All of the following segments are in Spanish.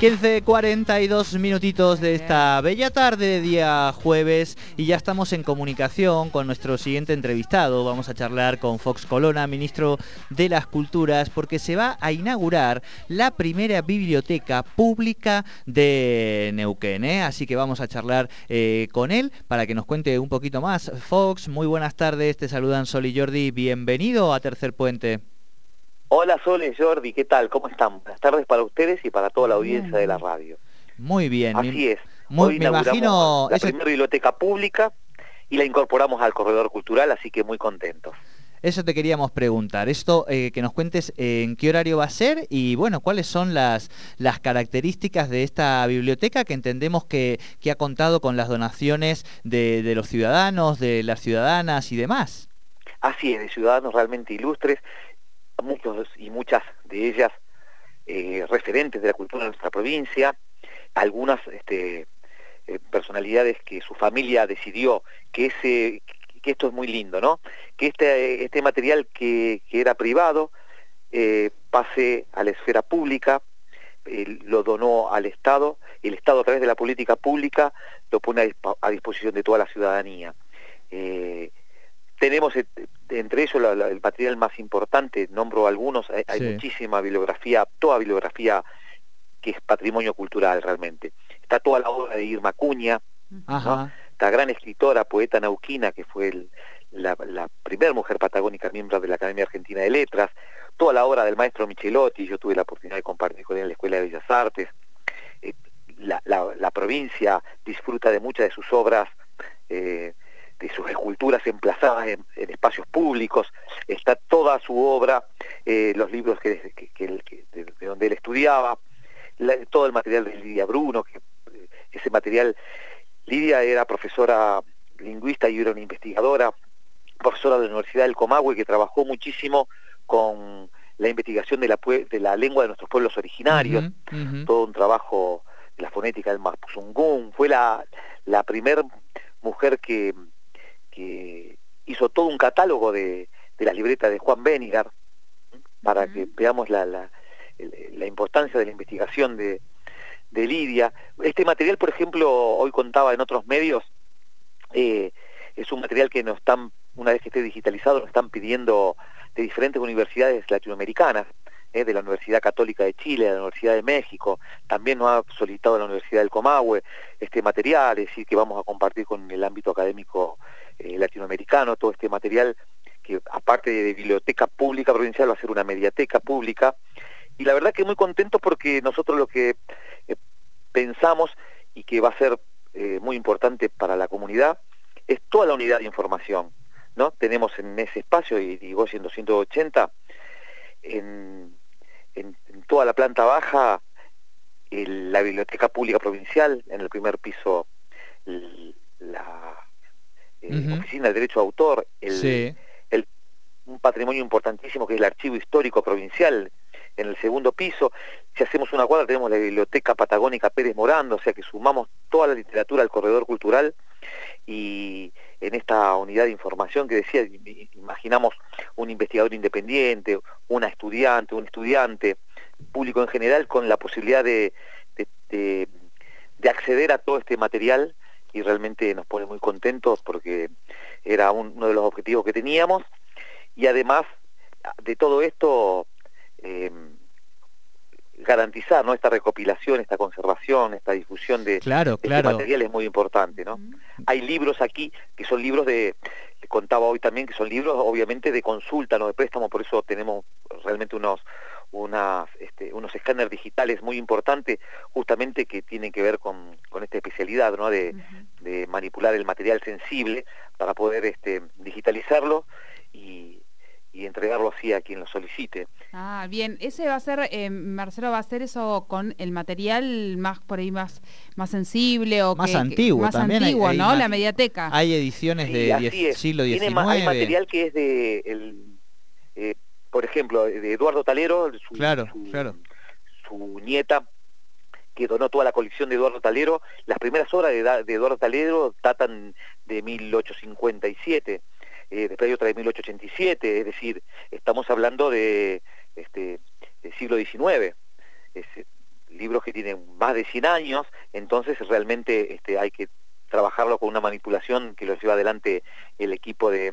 15.42 minutitos de esta bella tarde, día jueves, y ya estamos en comunicación con nuestro siguiente entrevistado. Vamos a charlar con Fox Colona, ministro de las Culturas, porque se va a inaugurar la primera biblioteca pública de Neuquén. ¿eh? Así que vamos a charlar eh, con él para que nos cuente un poquito más. Fox, muy buenas tardes, te saludan Sol y Jordi, bienvenido a Tercer Puente. Hola Sole, Jordi, ¿qué tal? ¿Cómo están? Buenas tardes para ustedes y para toda la audiencia de la radio. Muy bien. Así es. Muy, Hoy me imagino... La primera biblioteca pública y la incorporamos al corredor cultural, así que muy contentos. Eso te queríamos preguntar. Esto, eh, que nos cuentes en qué horario va a ser y, bueno, cuáles son las, las características de esta biblioteca que entendemos que, que ha contado con las donaciones de, de los ciudadanos, de las ciudadanas y demás. Así es, de ciudadanos realmente ilustres muchos y muchas de ellas eh, referentes de la cultura de nuestra provincia, algunas este, eh, personalidades que su familia decidió que esto es muy lindo, ¿no? Que este, este material que, era privado eh, pase a la esfera pública, lo donó al Estado, el Estado a través de la política pública lo pone a, disposición de toda la ciudadanía. tenemos entre ellos el material más importante, nombro algunos, hay, muchísima bibliografía, toda bibliografía que es patrimonio cultural realmente. Está toda la obra de Irma Cuña, esta gran escritora, poeta nauquina, que fue la, la primera mujer patagónica miembro de la Academia Argentina de Letras, toda la obra del maestro Michelotti, yo tuve la oportunidad de compartir con él en la Escuela de Bellas Artes, eh, la, la, provincia disfruta de muchas de sus obras eh, de sus esculturas emplazadas en, espacios públicos, está toda su obra, eh, los libros que, de, donde él estudiaba, todo el material de Lidia Bruno, que eh, ese material, Lidia era profesora lingüista y era una investigadora, profesora de la Universidad del Comahue, que trabajó muchísimo con la investigación de la, de la lengua de nuestros pueblos originarios, todo un trabajo de la fonética del Mapuzungún, fue la, la primer mujer que que hizo todo un catálogo de, de la libreta de Juan Benigar, para que veamos la, la, la, importancia de la investigación de, de, Lidia. Este material, por ejemplo, hoy contaba en otros medios, eh, es un material que nos están, una vez que esté digitalizado, nos están pidiendo de diferentes universidades latinoamericanas, eh, de la Universidad Católica de Chile, de la Universidad de México, también nos ha solicitado la Universidad del Comahue este material, es decir, que vamos a compartir con el ámbito académico eh, latinoamericano, todo este material que aparte de biblioteca pública provincial va a ser una mediateca pública. Y la verdad que muy contento porque nosotros lo que eh, pensamos y que va a ser muy importante para la comunidad es toda la unidad de información. ¿no? Tenemos en ese espacio, y digo en 280, en, en, toda la planta baja, la biblioteca pública provincial, en el primer piso la eh, Oficina de Derecho de Autor, el, un patrimonio importantísimo que es el Archivo Histórico Provincial en el segundo piso. Si hacemos una cuadra tenemos la Biblioteca Patagónica Pérez Morando, o sea que sumamos toda la literatura al corredor cultural y en esta unidad de información que decía, imaginamos un investigador independiente, una estudiante, un estudiante, público en general, con la posibilidad de, de acceder a todo este material y realmente nos pone muy contentos porque era uno de los objetivos que teníamos. Y además de todo esto eh, garantizar ¿no? esta recopilación, esta conservación, esta difusión de, claro, este claro. material es muy importante. ¿no? Hay libros aquí que son libros de, contaba hoy también, que son libros obviamente de consulta, no de préstamo, por eso tenemos realmente unos unas, este, unos escáneres digitales muy importantes justamente que tienen que ver con, con esta especialidad ¿no? de, de, manipular el material sensible para poder este, digitalizarlo y, y, entregarlo así a quien lo solicite. Ah, bien, ese va a ser, eh, Marcelo, va a hacer eso con el material más por ahí más, más sensible o más antiguo, más también antiguo, ¿no? La mediateca. Hay ediciones de siglo XIX. hay material que es de el, eh, por ejemplo, de Eduardo Talero, su, claro, su, claro. su nieta, que donó toda la colección de Eduardo Talero. Las primeras obras de, de Eduardo Talero datan de 1857, eh, después de 1887, es decir, estamos hablando de este del siglo XIX. Es, libros que tienen más de 100 años, entonces realmente este, hay que trabajarlo con una manipulación que lo lleva adelante el equipo de,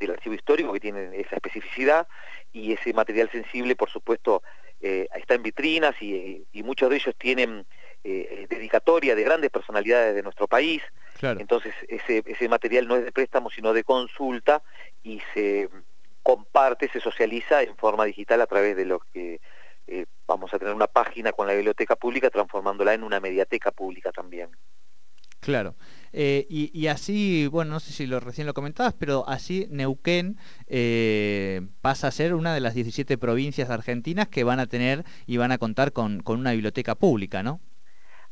del archivo histórico que tiene esa especificidad y ese material sensible, por supuesto, eh, está en vitrinas y, muchos de ellos tienen eh, dedicatoria de grandes personalidades de nuestro país. Entonces ese, ese material no es de préstamo, sino de consulta y se comparte, se socializa en forma digital a través de lo que eh, vamos a tener una página con la biblioteca pública transformándola en una mediateca pública también. Claro. Eh, y, así, bueno, no sé si lo recién lo comentabas, pero así Neuquén eh, pasa a ser una de las 17 provincias argentinas que van a tener y van a contar con, con una biblioteca pública, ¿no?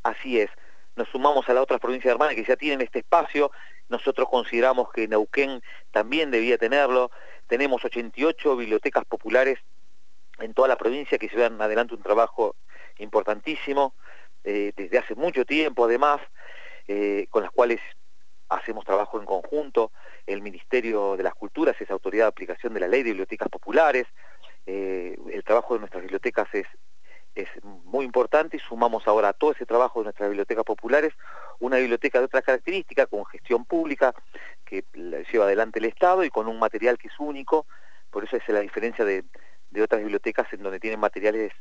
Así es. Nos sumamos a las otras provincias hermanas que ya tienen este espacio. Nosotros consideramos que Neuquén también debía tenerlo. Tenemos 88 bibliotecas populares en toda la provincia que llevan adelante un trabajo importantísimo eh, desde hace mucho tiempo además eh, con las cuales hacemos trabajo en conjunto. El Ministerio de las Culturas es autoridad de aplicación de la Ley de Bibliotecas Populares. Eh, el trabajo de nuestras bibliotecas es, es muy importante y sumamos ahora a todo ese trabajo de nuestras bibliotecas populares una biblioteca de otras características, con gestión pública, que lleva adelante el Estado y con un material que es único. Por eso es la diferencia de, de otras bibliotecas en donde tienen materiales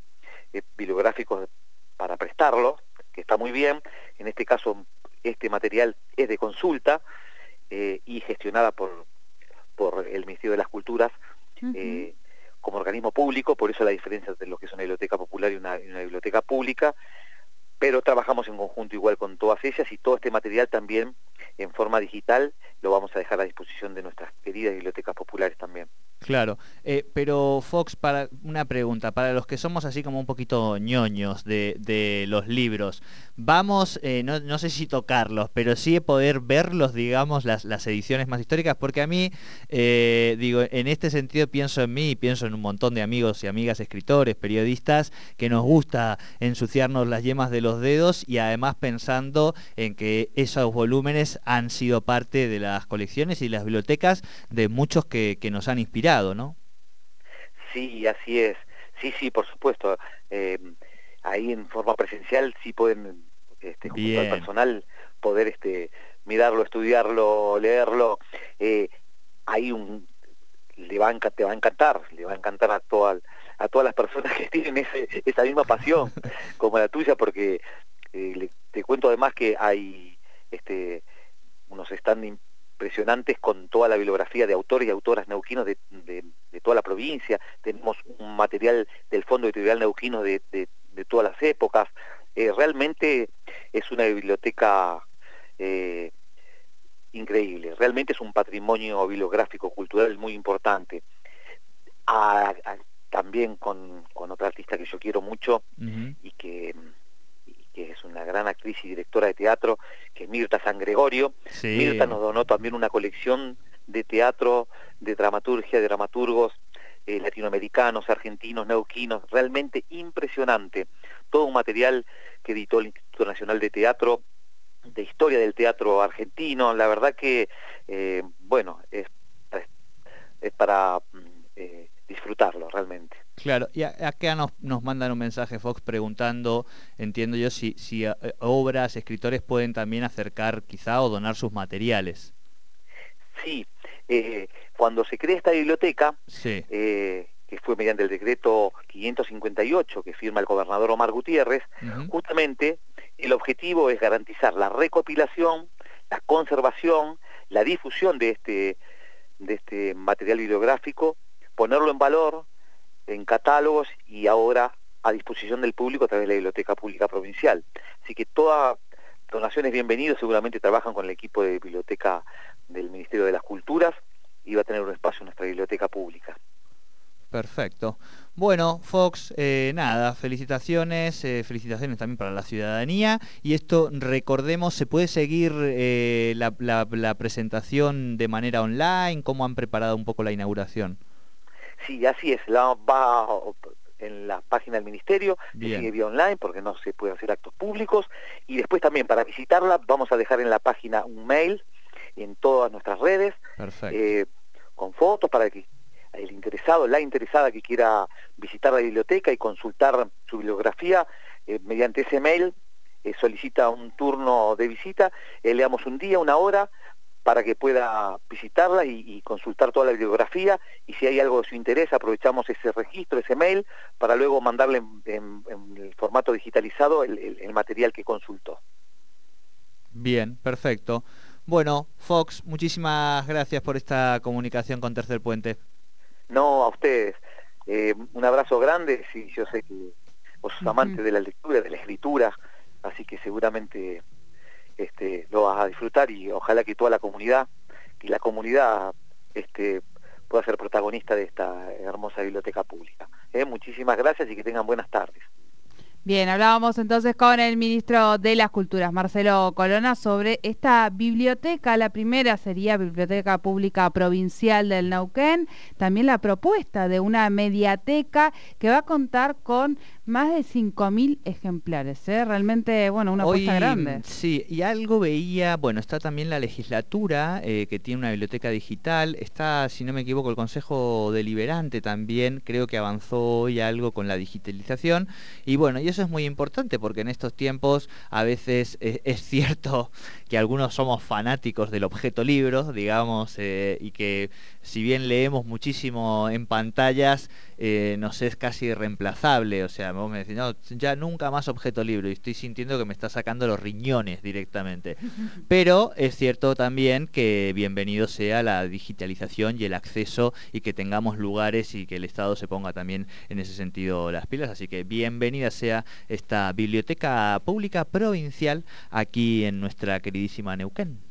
eh, bibliográficos para prestarlos, que está muy bien. En este caso este material es de consulta eh, y gestionada por, por el Ministerio de las Culturas público, por eso la diferencia entre lo que es una biblioteca popular y una, biblioteca pública, pero trabajamos en conjunto igual con todas ellas y todo este material también en forma digital lo vamos a dejar a disposición de nuestras queridas bibliotecas populares también. Claro, eh, pero Fox, para una pregunta, para los que somos así como un poquito ñoños de, los libros, vamos, eh, no, sé si tocarlos, pero sí poder verlos, digamos, las, las ediciones más históricas, porque a mí, eh, digo, en este sentido pienso en mí y pienso en un montón de amigos y amigas escritores, periodistas, que nos gusta ensuciarnos las yemas de los dedos y además pensando en que esos volúmenes han sido parte de las colecciones y las bibliotecas de muchos que nos han inspirado ¿no? Sí, así es. Sí, sí, por supuesto. Eh, ahí en forma presencial sí pueden, este, junto al personal, poder este, mirarlo, estudiarlo, leerlo. Eh, hay un le va a, te va a encantar, le va a encantar a todas a todas las personas que tienen ese, esa misma pasión como la tuya, porque eh, te cuento además que hay este stand impresionantes con toda la bibliografía de autores y autoras neuquinos de, toda la provincia. Tenemos un material del Fondo Editorial Neuquino de, todas las épocas. Eh, realmente es una biblioteca eh, increíble. Realmente es un patrimonio bibliográfico cultural muy importante. también con, otra artista que yo quiero mucho y que que es una gran actriz y directora de teatro, que es Mirta San Gregorio. Mirta nos donó también una colección de teatro, de dramaturgia, de dramaturgos eh, latinoamericanos, argentinos, neuquinos, realmente impresionante. Todo un material que editó el Instituto Nacional de Teatro, de historia del teatro argentino. La verdad que, eh, bueno, es, es, para mm, eh, disfrutarlo realmente. Claro, y acá nos, nos mandan un mensaje Fox preguntando, entiendo yo, si, si eh, obras, escritores pueden también acercar quizá o donar sus materiales. Sí, eh, cuando se crea esta biblioteca, eh, que fue mediante el decreto 558 que firma el gobernador Omar Gutiérrez, justamente el objetivo es garantizar la recopilación, la conservación, la difusión de este, de este material bibliográfico, ponerlo en valor, en catálogos y ahora a disposición del público a través de la Biblioteca Pública Provincial. Así que todas donaciones bienvenidas, seguramente trabajan con el equipo de biblioteca del Ministerio de las Culturas y va a tener un espacio en nuestra biblioteca pública. Perfecto. Bueno, Fox, eh, nada, felicitaciones, eh, felicitaciones también para la ciudadanía. Y esto, recordemos, ¿se puede seguir eh, la presentación de manera online? ¿Cómo han preparado un poco la inauguración? Sí, así es, la, va en la página del ministerio, sigue vía online porque no se puede hacer actos públicos. Y después también para visitarla vamos a dejar en la página un mail en todas nuestras redes eh, con fotos para que el interesado, la interesada que quiera visitar la biblioteca y consultar su bibliografía mediante ese mail solicita un turno de visita, le damos un día, una hora, para que pueda visitarla y, consultar toda la bibliografía y si hay algo de su interés aprovechamos ese registro, ese mail, para luego mandarle en, el formato digitalizado el, material que consultó. Bien, perfecto. Bueno, Fox, muchísimas gracias por esta comunicación con Tercer Puente. No, a ustedes. Eh, un abrazo grande, sí, yo sé que vos sos amante de la lectura, de la escritura, así que seguramente este, lo vas a disfrutar y ojalá que toda la comunidad, y la comunidad este, pueda ser protagonista de esta hermosa biblioteca pública. ¿eh? Muchísimas gracias y que tengan buenas tardes. Bien, hablábamos entonces con el ministro de las Culturas, Marcelo Colona, sobre esta biblioteca. La primera sería Biblioteca Pública Provincial del Nauquén. También la propuesta de una mediateca que va a contar con más de 5.000 ejemplares. ¿eh? Realmente, bueno, una apuesta grande. Sí, y algo veía, bueno, está también la legislatura, eh, que tiene una biblioteca digital. Está, si no me equivoco, el Consejo Deliberante también, creo que avanzó hoy algo con la digitalización. Y bueno, y eso es muy importante porque en estos tiempos a veces es, cierto que algunos somos fanáticos del objeto libro, digamos, eh, y que si bien leemos muchísimo en pantallas, eh, nos es casi irreemplazable. O sea, vos me decís, no, ya nunca más objeto libro y estoy sintiendo que me está sacando los riñones directamente. Pero es cierto también que bienvenido sea la digitalización y el acceso y que tengamos lugares y que el Estado se ponga también en ese sentido las pilas. Así que bienvenida sea esta biblioteca pública provincial aquí en nuestra queridísima Neuquén.